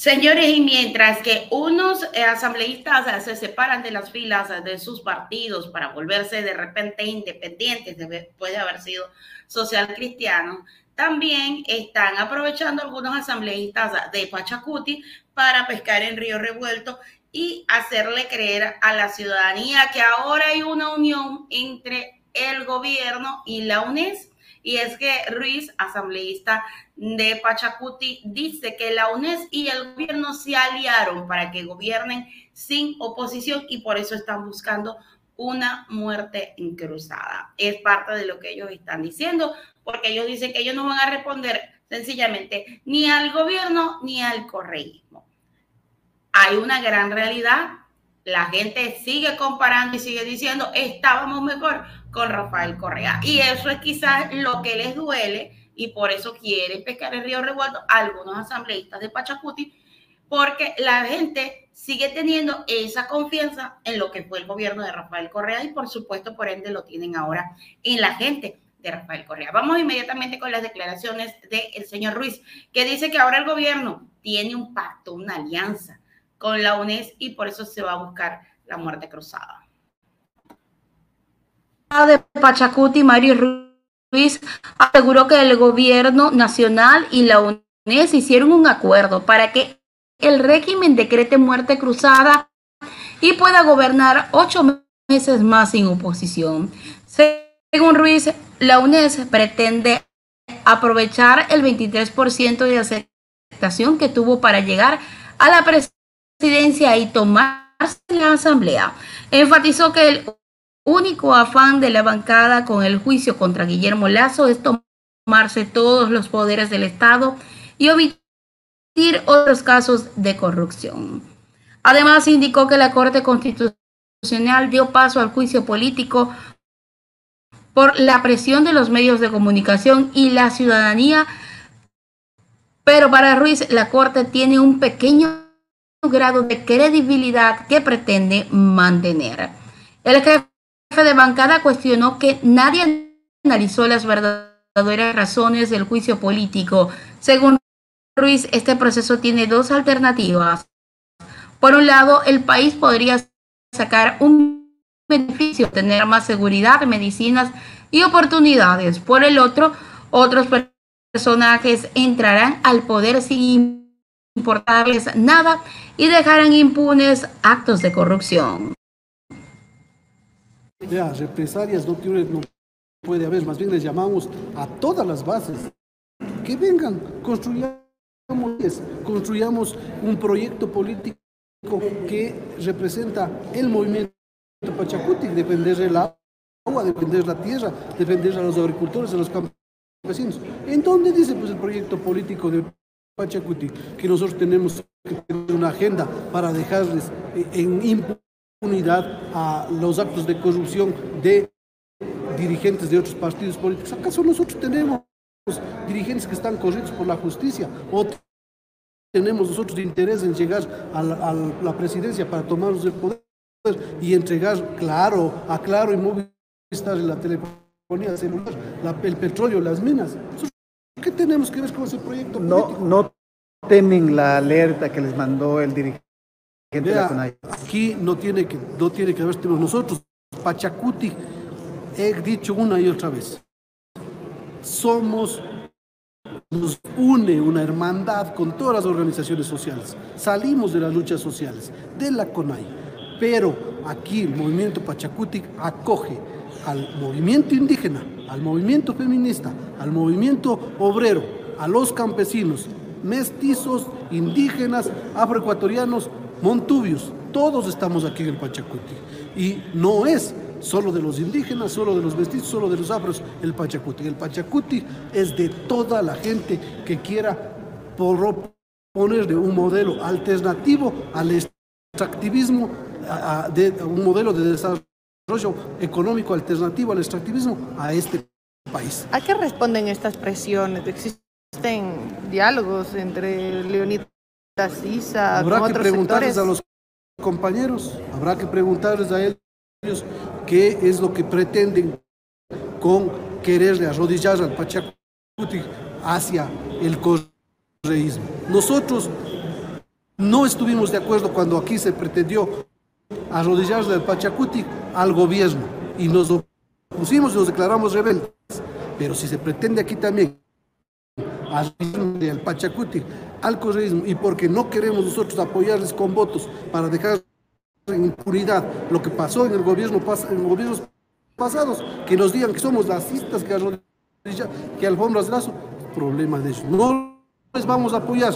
Señores, y mientras que unos eh, asambleístas se separan de las filas de sus partidos para volverse de repente independientes, puede haber sido social cristiano, también están aprovechando algunos asambleístas de Pachacuti para pescar en Río Revuelto y hacerle creer a la ciudadanía que ahora hay una unión entre el gobierno y la UNES y es que Ruiz, asambleísta de Pachacuti, dice que la UNES y el gobierno se aliaron para que gobiernen sin oposición y por eso están buscando una muerte cruzada. Es parte de lo que ellos están diciendo, porque ellos dicen que ellos no van a responder sencillamente ni al gobierno ni al correísmo. Hay una gran realidad. La gente sigue comparando y sigue diciendo, estábamos mejor con Rafael Correa. Y eso es quizás lo que les duele y por eso quieren pescar el río revuelto algunos asambleístas de Pachacuti, porque la gente sigue teniendo esa confianza en lo que fue el gobierno de Rafael Correa y por supuesto por ende lo tienen ahora en la gente de Rafael Correa. Vamos inmediatamente con las declaraciones del señor Ruiz, que dice que ahora el gobierno tiene un pacto, una alianza con la UNES y por eso se va a buscar la muerte cruzada de Pachacuti, Mario Ruiz, aseguró que el gobierno nacional y la UNES hicieron un acuerdo para que el régimen decrete muerte cruzada y pueda gobernar ocho meses más sin oposición. Según Ruiz, la UNES pretende aprovechar el 23% de aceptación que tuvo para llegar a la presidencia y tomarse la asamblea. Enfatizó que el único afán de la bancada con el juicio contra Guillermo Lazo es tomarse todos los poderes del Estado y omitir otros casos de corrupción. Además, indicó que la Corte Constitucional dio paso al juicio político por la presión de los medios de comunicación y la ciudadanía, pero para Ruiz la Corte tiene un pequeño grado de credibilidad que pretende mantener. El jefe de bancada cuestionó que nadie analizó las verdaderas razones del juicio político. Según Ruiz, este proceso tiene dos alternativas. Por un lado, el país podría sacar un beneficio, tener más seguridad, medicinas y oportunidades. Por el otro, otros personajes entrarán al poder sin importarles nada y dejarán impunes actos de corrupción. Ya, represalias no, no puede haber, más bien les llamamos a todas las bases que vengan, construyamos, construyamos un proyecto político que representa el movimiento Pachacuti, defender el agua, defender la tierra, defender a los agricultores, a los campesinos. ¿En dónde dice pues el proyecto político de Pachacuti que nosotros tenemos una agenda para dejarles en unidad a los actos de corrupción de dirigentes de otros partidos políticos. ¿Acaso nosotros tenemos dirigentes que están corridos por la justicia o tenemos nosotros interés en llegar a la, presidencia para tomarnos el poder y entregar claro, a claro y movilizar en la telefonía celular, el petróleo, las minas? ¿Qué tenemos que ver con ese proyecto? No, no temen la alerta que les mandó el dirigente aquí no tiene que, no tiene que haber nosotros. Pachacuti, he dicho una y otra vez, somos, nos une una hermandad con todas las organizaciones sociales. Salimos de las luchas sociales, de la CONAI, pero aquí el movimiento Pachacuti acoge al movimiento indígena, al movimiento feminista, al movimiento obrero, a los campesinos, mestizos, indígenas, afroecuatorianos, montubios, todos estamos aquí en el Pachacuti. Y no es solo de los indígenas, solo de los vestidos, solo de los afros el Pachacuti. El Pachacuti es de toda la gente que quiera proponerle un modelo alternativo al extractivismo, de, un modelo de desarrollo económico alternativo al extractivismo a este país. ¿A qué responden estas presiones? ¿Existen diálogos entre Leonidas Sisa, Habrá que preguntarles a los compañeros, habrá que preguntarles a ellos qué es lo que pretenden con quererle arrodillar al Pachacuti hacia el correísmo. Nosotros No estuvimos de acuerdo cuando aquí se pretendió arrodillar del Pachacuti al gobierno y nos opusimos y nos declaramos rebeldes. Pero si se pretende aquí también al Pachacuti, al correísmo, y porque no queremos nosotros apoyarles con votos para dejar en impunidad lo que pasó en el gobierno en gobiernos pasados, que nos digan que somos racistas, que, que alfombras lazo, problema de ellos. No les vamos a apoyar.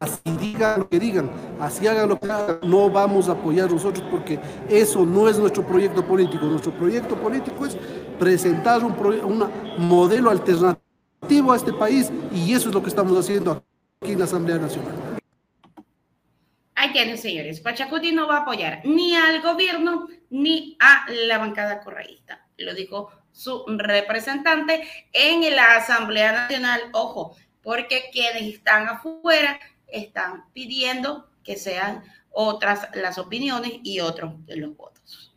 Así digan lo que digan, así hagan lo que hagan, no vamos a apoyar nosotros porque eso no es nuestro proyecto político. Nuestro proyecto político es presentar un, un modelo alternativo a este país y eso es lo que estamos haciendo aquí en la Asamblea Nacional. Ahí tienen, señores. Pachacuti no va a apoyar ni al gobierno ni a la bancada correísta. Lo dijo su representante en la Asamblea Nacional. Ojo, porque quienes están afuera están pidiendo que sean otras las opiniones y otros los votos.